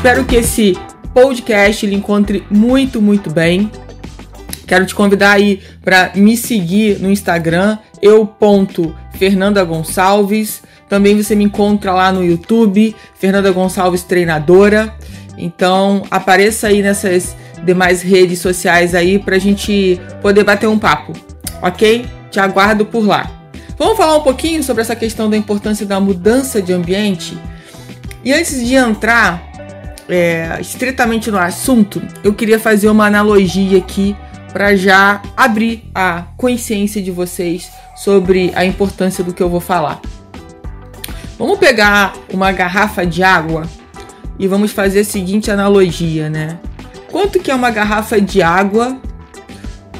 Espero que esse podcast lhe encontre muito, muito bem. Quero te convidar aí para me seguir no Instagram, eu.fernanda Gonçalves. Também você me encontra lá no YouTube, Fernanda Gonçalves Treinadora. Então apareça aí nessas demais redes sociais aí para a gente poder bater um papo, ok? Te aguardo por lá. Vamos falar um pouquinho sobre essa questão da importância da mudança de ambiente. E antes de entrar é, estritamente no assunto, eu queria fazer uma analogia aqui para já abrir a consciência de vocês sobre a importância do que eu vou falar. Vamos pegar uma garrafa de água e vamos fazer a seguinte analogia, né? Quanto que é uma garrafa de água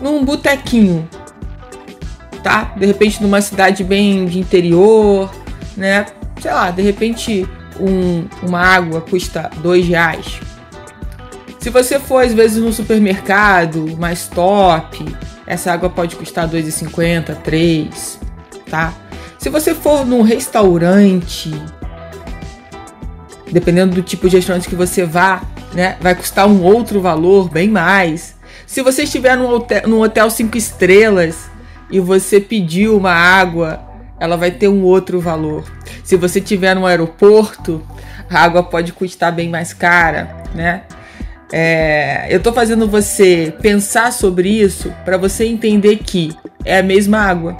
num botequinho, tá? De repente numa cidade bem de interior, né? Sei lá, de repente um, uma água custa dois reais. Se você for às vezes no supermercado mais top, essa água pode custar 2,50, 3, tá? Se você for num restaurante, dependendo do tipo de restaurante que você vá, né, vai custar um outro valor, bem mais. Se você estiver num hotel, num hotel cinco estrelas e você pediu uma água ela vai ter um outro valor. Se você tiver no aeroporto, a água pode custar bem mais cara, né? É, eu estou fazendo você pensar sobre isso para você entender que é a mesma água,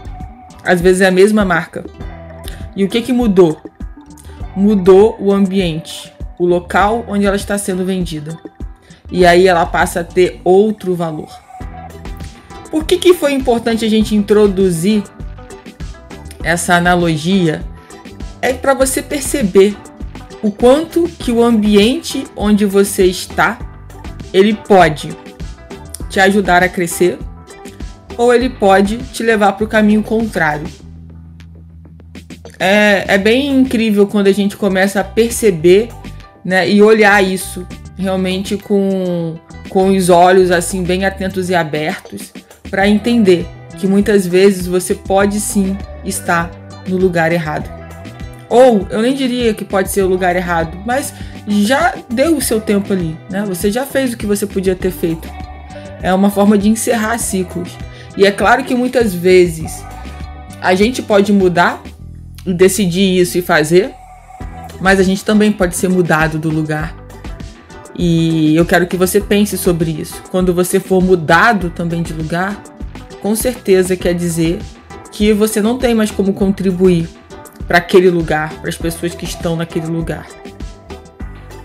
às vezes é a mesma marca. E o que que mudou? Mudou o ambiente, o local onde ela está sendo vendida. E aí ela passa a ter outro valor. Por que, que foi importante a gente introduzir essa analogia é para você perceber o quanto que o ambiente onde você está ele pode te ajudar a crescer ou ele pode te levar para o caminho contrário. É, é bem incrível quando a gente começa a perceber né, e olhar isso realmente com, com os olhos assim bem atentos e abertos para entender que muitas vezes você pode sim estar no lugar errado. Ou eu nem diria que pode ser o lugar errado, mas já deu o seu tempo ali, né? Você já fez o que você podia ter feito. É uma forma de encerrar ciclos. E é claro que muitas vezes a gente pode mudar decidir isso e fazer, mas a gente também pode ser mudado do lugar. E eu quero que você pense sobre isso. Quando você for mudado também de lugar, com certeza quer dizer que você não tem mais como contribuir para aquele lugar, para as pessoas que estão naquele lugar.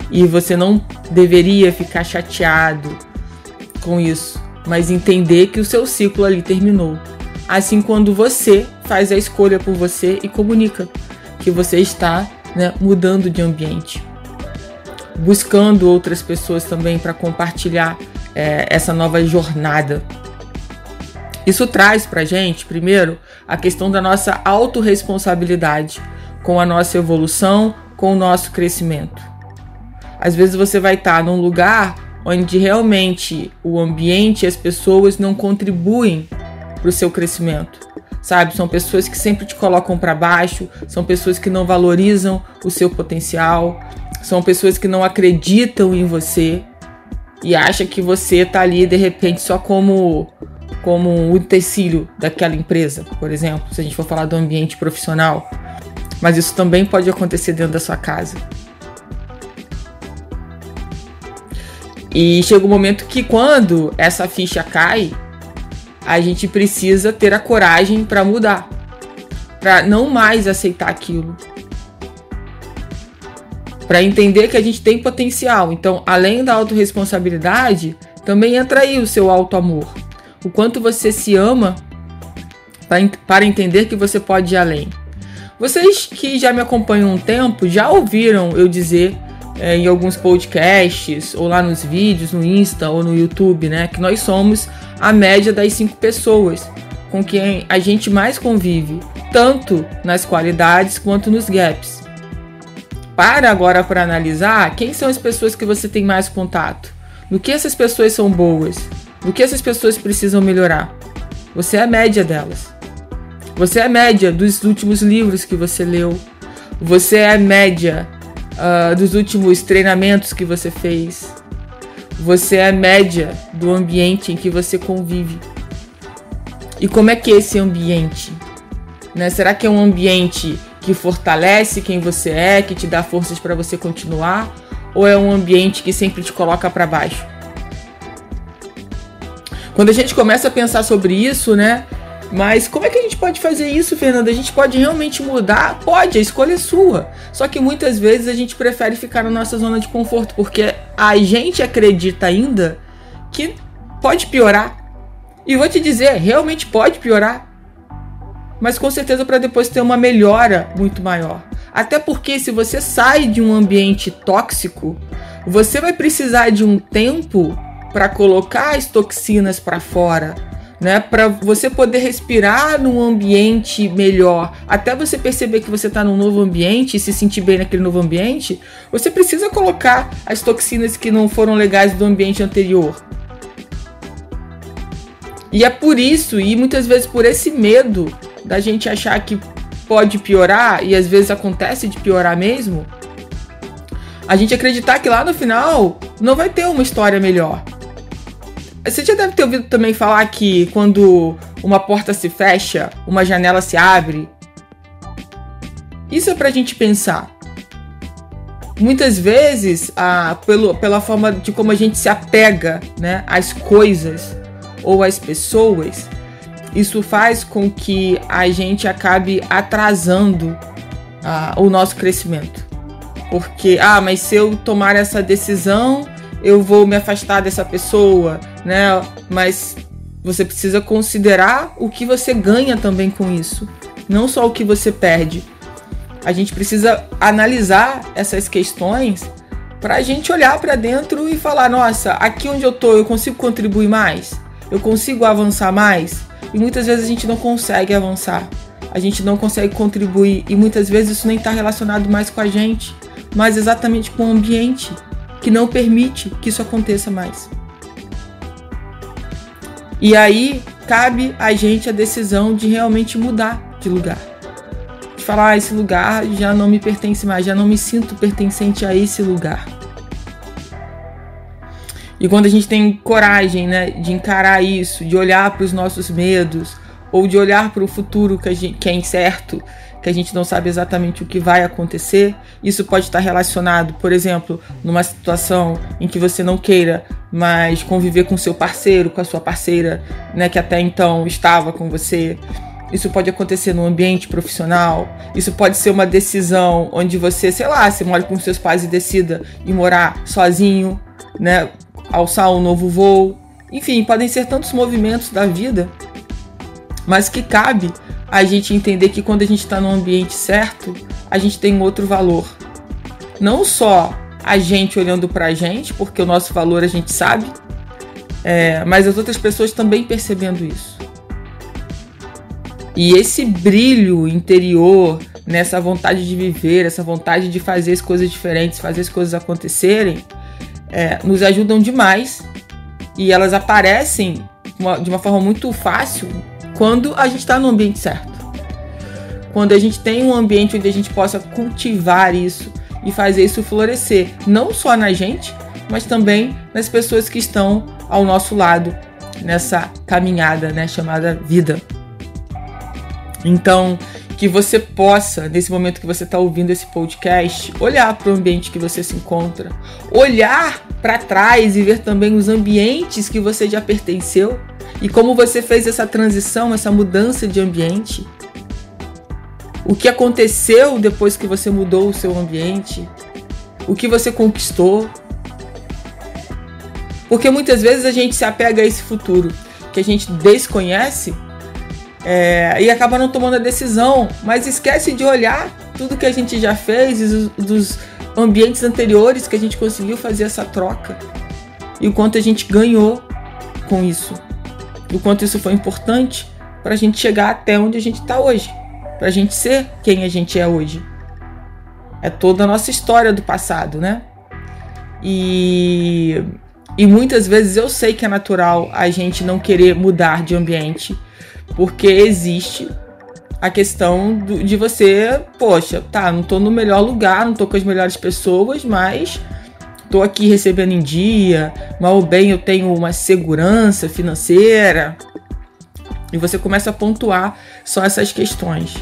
E você não deveria ficar chateado com isso, mas entender que o seu ciclo ali terminou. Assim, quando você faz a escolha por você e comunica que você está né, mudando de ambiente, buscando outras pessoas também para compartilhar é, essa nova jornada isso traz para gente, primeiro, a questão da nossa autorresponsabilidade com a nossa evolução, com o nosso crescimento. Às vezes você vai estar tá num lugar onde realmente o ambiente e as pessoas não contribuem para o seu crescimento. Sabe, são pessoas que sempre te colocam para baixo, são pessoas que não valorizam o seu potencial, são pessoas que não acreditam em você e acham que você tá ali de repente só como como o utensílio daquela empresa, por exemplo, se a gente for falar do ambiente profissional. Mas isso também pode acontecer dentro da sua casa. E chega um momento que quando essa ficha cai, a gente precisa ter a coragem para mudar, para não mais aceitar aquilo, para entender que a gente tem potencial. Então, além da autorresponsabilidade, também entra aí o seu auto amor o quanto você se ama para entender que você pode ir além. Vocês que já me acompanham um tempo já ouviram eu dizer é, em alguns podcasts, ou lá nos vídeos, no Insta ou no YouTube, né? Que nós somos a média das cinco pessoas com quem a gente mais convive, tanto nas qualidades quanto nos gaps. Para agora para analisar quem são as pessoas que você tem mais contato, no que essas pessoas são boas, no que essas pessoas precisam melhorar. Você é a média delas. Você é a média dos últimos livros que você leu. Você é a média uh, dos últimos treinamentos que você fez. Você é a média do ambiente em que você convive. E como é que é esse ambiente? Né? Será que é um ambiente que fortalece quem você é, que te dá forças para você continuar? Ou é um ambiente que sempre te coloca para baixo? Quando a gente começa a pensar sobre isso, né? Mas como é que a gente pode fazer isso, Fernanda? A gente pode realmente mudar? Pode, a escolha é sua. Só que muitas vezes a gente prefere ficar na nossa zona de conforto, porque a gente acredita ainda que pode piorar. E vou te dizer, realmente pode piorar. Mas com certeza para depois ter uma melhora muito maior. Até porque se você sai de um ambiente tóxico, você vai precisar de um tempo para colocar as toxinas para fora né? Para você poder respirar num ambiente melhor, até você perceber que você está num novo ambiente e se sentir bem naquele novo ambiente, você precisa colocar as toxinas que não foram legais do ambiente anterior. E é por isso, e muitas vezes por esse medo da gente achar que pode piorar, e às vezes acontece de piorar mesmo, a gente acreditar que lá no final não vai ter uma história melhor. Você já deve ter ouvido também falar que quando uma porta se fecha, uma janela se abre. Isso é pra gente pensar. Muitas vezes, pelo, pela forma de como a gente se apega né, às coisas ou às pessoas, isso faz com que a gente acabe atrasando o nosso crescimento. Porque, ah, mas se eu tomar essa decisão, eu vou me afastar dessa pessoa, né? Mas você precisa considerar o que você ganha também com isso, não só o que você perde. A gente precisa analisar essas questões para a gente olhar para dentro e falar: nossa, aqui onde eu tô, eu consigo contribuir mais? Eu consigo avançar mais? E muitas vezes a gente não consegue avançar, a gente não consegue contribuir e muitas vezes isso nem está relacionado mais com a gente, mas exatamente com o ambiente que não permite que isso aconteça mais. E aí cabe a gente a decisão de realmente mudar de lugar. De falar, ah, esse lugar já não me pertence mais, já não me sinto pertencente a esse lugar. E quando a gente tem coragem, né, de encarar isso, de olhar para os nossos medos, ou de olhar para o futuro que, gente, que é incerto, que a gente não sabe exatamente o que vai acontecer. Isso pode estar relacionado, por exemplo, numa situação em que você não queira mais conviver com seu parceiro, com a sua parceira, né, que até então estava com você. Isso pode acontecer no ambiente profissional. Isso pode ser uma decisão onde você, sei lá, você mora com seus pais e decida ir morar sozinho, né, alçar um novo voo. Enfim, podem ser tantos movimentos da vida, mas que cabe a gente entender que quando a gente está no ambiente certo, a gente tem outro valor. Não só a gente olhando para a gente, porque o nosso valor a gente sabe, é, mas as outras pessoas também percebendo isso. E esse brilho interior, nessa vontade de viver, essa vontade de fazer as coisas diferentes, fazer as coisas acontecerem, é, nos ajudam demais e elas aparecem de uma forma muito fácil quando a gente está no ambiente certo. Quando a gente tem um ambiente onde a gente possa cultivar isso e fazer isso florescer, não só na gente, mas também nas pessoas que estão ao nosso lado nessa caminhada, né, chamada vida. Então, que você possa, nesse momento que você está ouvindo esse podcast, olhar para o ambiente que você se encontra, olhar para trás e ver também os ambientes que você já pertenceu e como você fez essa transição, essa mudança de ambiente. O que aconteceu depois que você mudou o seu ambiente? O que você conquistou? Porque muitas vezes a gente se apega a esse futuro que a gente desconhece É, e acaba não tomando a decisão, mas esquece de olhar tudo que a gente já fez, dos, dos ambientes anteriores que a gente conseguiu fazer essa troca e o quanto a gente ganhou com isso, e o quanto isso foi importante para a gente chegar até onde a gente está hoje, para a gente ser quem a gente é hoje. É toda a nossa história do passado, né? E, e muitas vezes eu sei que é natural a gente não querer mudar de ambiente porque existe a questão do, de você, poxa, tá, não tô no melhor lugar, não tô com as melhores pessoas, mas tô aqui recebendo em dia, mal ou bem eu tenho uma segurança financeira. E você começa a pontuar só essas questões.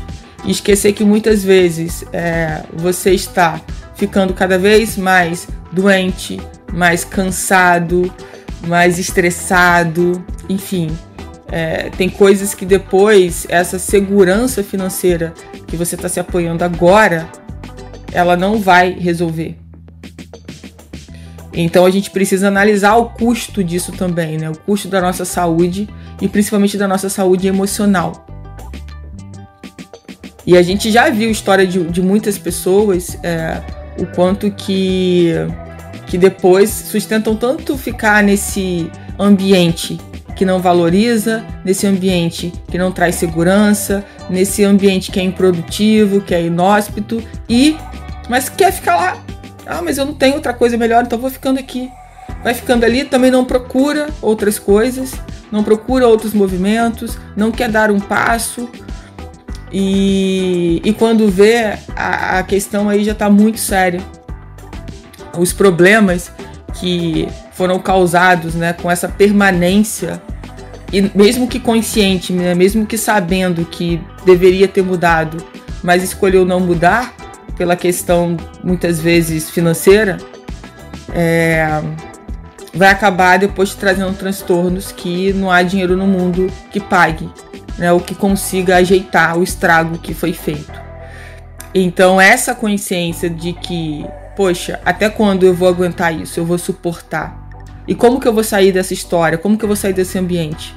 E esquecer que muitas vezes é, você está ficando cada vez mais doente, mais cansado, mais estressado, enfim, é, tem coisas que depois essa segurança financeira que você está se apoiando agora, ela não vai resolver. Então a gente precisa analisar o custo disso também, né? O custo da nossa saúde e principalmente da nossa saúde emocional. E a gente já viu história de, de muitas pessoas é, o quanto que, que depois sustentam tanto ficar nesse ambiente que não valoriza, nesse ambiente que não traz segurança, nesse ambiente que é improdutivo, que é inóspito e mas quer ficar lá. Ah, mas eu não tenho outra coisa melhor, então vou ficando aqui. Vai ficando ali, também não procura outras coisas, não procura outros movimentos, não quer dar um passo. E, e quando vê, a, a questão aí já está muito séria. Os problemas que foram causados né, com essa permanência e mesmo que consciente, né, mesmo que sabendo que deveria ter mudado, mas escolheu não mudar pela questão muitas vezes financeira, é, vai acabar depois trazendo transtornos que não há dinheiro no mundo que pague, né, ou que consiga ajeitar o estrago que foi feito. Então essa consciência de que, poxa, até quando eu vou aguentar isso? Eu vou suportar? E como que eu vou sair dessa história? Como que eu vou sair desse ambiente?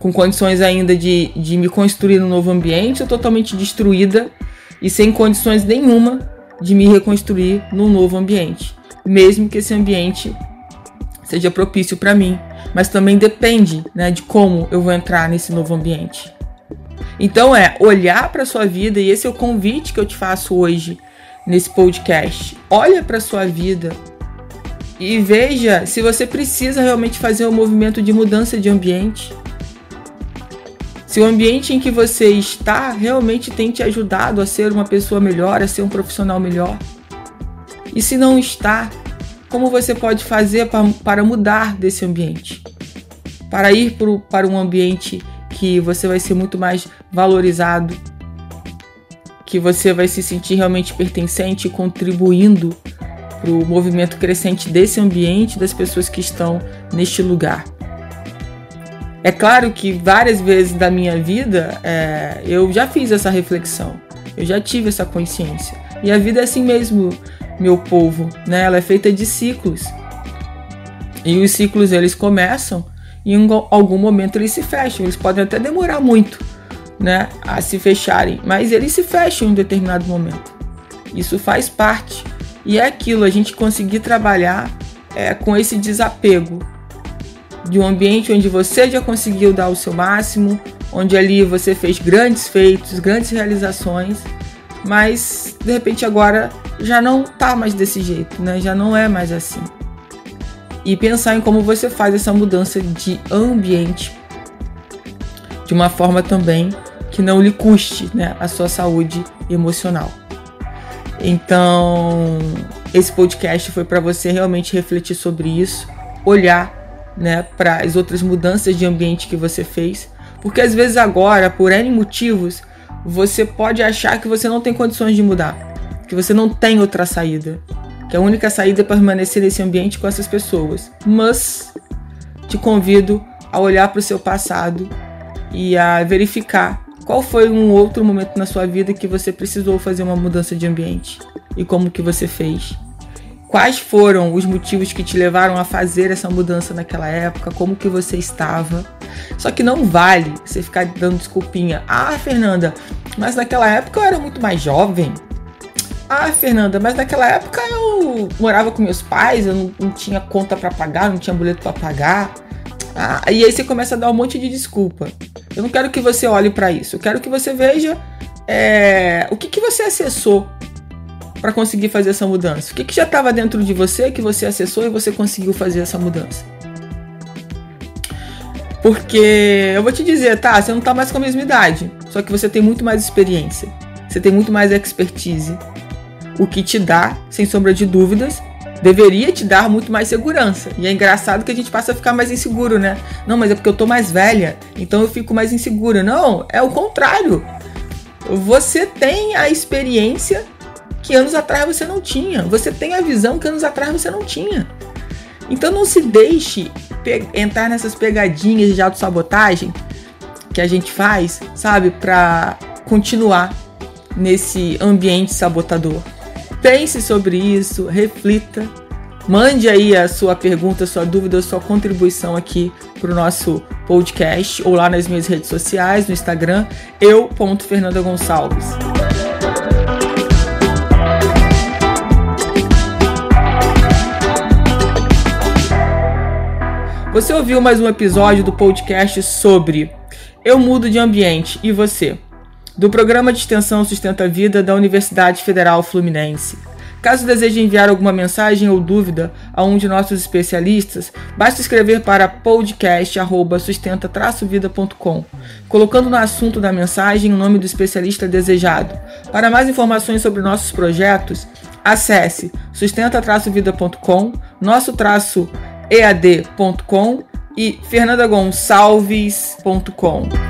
com condições ainda de, de me construir num novo ambiente, ou totalmente destruída e sem condições nenhuma de me reconstruir num novo ambiente, mesmo que esse ambiente seja propício para mim, mas também depende, né, de como eu vou entrar nesse novo ambiente. Então é olhar para sua vida e esse é o convite que eu te faço hoje nesse podcast. Olha para sua vida e veja se você precisa realmente fazer um movimento de mudança de ambiente se o ambiente em que você está realmente tem te ajudado a ser uma pessoa melhor, a ser um profissional melhor. E se não está, como você pode fazer para mudar desse ambiente? Para ir para um ambiente que você vai ser muito mais valorizado, que você vai se sentir realmente pertencente e contribuindo para o movimento crescente desse ambiente, das pessoas que estão neste lugar. É claro que várias vezes da minha vida é, eu já fiz essa reflexão, eu já tive essa consciência. E a vida é assim mesmo, meu povo, né? Ela é feita de ciclos. E os ciclos eles começam e em algum momento eles se fecham. Eles podem até demorar muito, né, a se fecharem, mas eles se fecham em um determinado momento. Isso faz parte. E é aquilo, a gente conseguir trabalhar é, com esse desapego, de um ambiente onde você já conseguiu dar o seu máximo, onde ali você fez grandes feitos, grandes realizações, mas de repente agora já não tá mais desse jeito, né? Já não é mais assim. E pensar em como você faz essa mudança de ambiente de uma forma também que não lhe custe, né, a sua saúde emocional. Então, esse podcast foi para você realmente refletir sobre isso, olhar né, para as outras mudanças de ambiente que você fez. Porque às vezes agora, por N motivos, você pode achar que você não tem condições de mudar, que você não tem outra saída, que a única saída é permanecer nesse ambiente com essas pessoas. Mas te convido a olhar para o seu passado e a verificar qual foi um outro momento na sua vida que você precisou fazer uma mudança de ambiente e como que você fez. Quais foram os motivos que te levaram a fazer essa mudança naquela época? Como que você estava? Só que não vale você ficar dando desculpinha. Ah, Fernanda, mas naquela época eu era muito mais jovem. Ah, Fernanda, mas naquela época eu morava com meus pais, eu não, não tinha conta para pagar, não tinha boleto para pagar. Ah, e aí você começa a dar um monte de desculpa. Eu não quero que você olhe para isso. Eu quero que você veja é, o que, que você acessou para conseguir fazer essa mudança. O que, que já estava dentro de você que você acessou e você conseguiu fazer essa mudança. Porque eu vou te dizer, tá? Você não tá mais com a mesma idade. Só que você tem muito mais experiência. Você tem muito mais expertise o que te dá, sem sombra de dúvidas, deveria te dar muito mais segurança. E é engraçado que a gente passa a ficar mais inseguro, né? Não, mas é porque eu tô mais velha, então eu fico mais insegura. Não, é o contrário. Você tem a experiência que anos atrás você não tinha. Você tem a visão que anos atrás você não tinha. Então não se deixe entrar nessas pegadinhas de autossabotagem que a gente faz, sabe, para continuar nesse ambiente sabotador. Pense sobre isso, reflita. Mande aí a sua pergunta, sua dúvida, sua contribuição aqui para o nosso podcast ou lá nas minhas redes sociais, no Instagram, eu.fernanda Gonçalves. Você ouviu mais um episódio do podcast sobre Eu Mudo de Ambiente e você? do Programa de Extensão Sustenta a Vida da Universidade Federal Fluminense. Caso deseje enviar alguma mensagem ou dúvida a um de nossos especialistas, basta escrever para podcast@sustenta-vida.com, colocando no assunto da mensagem o nome do especialista desejado. Para mais informações sobre nossos projetos, acesse sustenta-vida.com, nosso-ead.com e fernandagonçalves.com.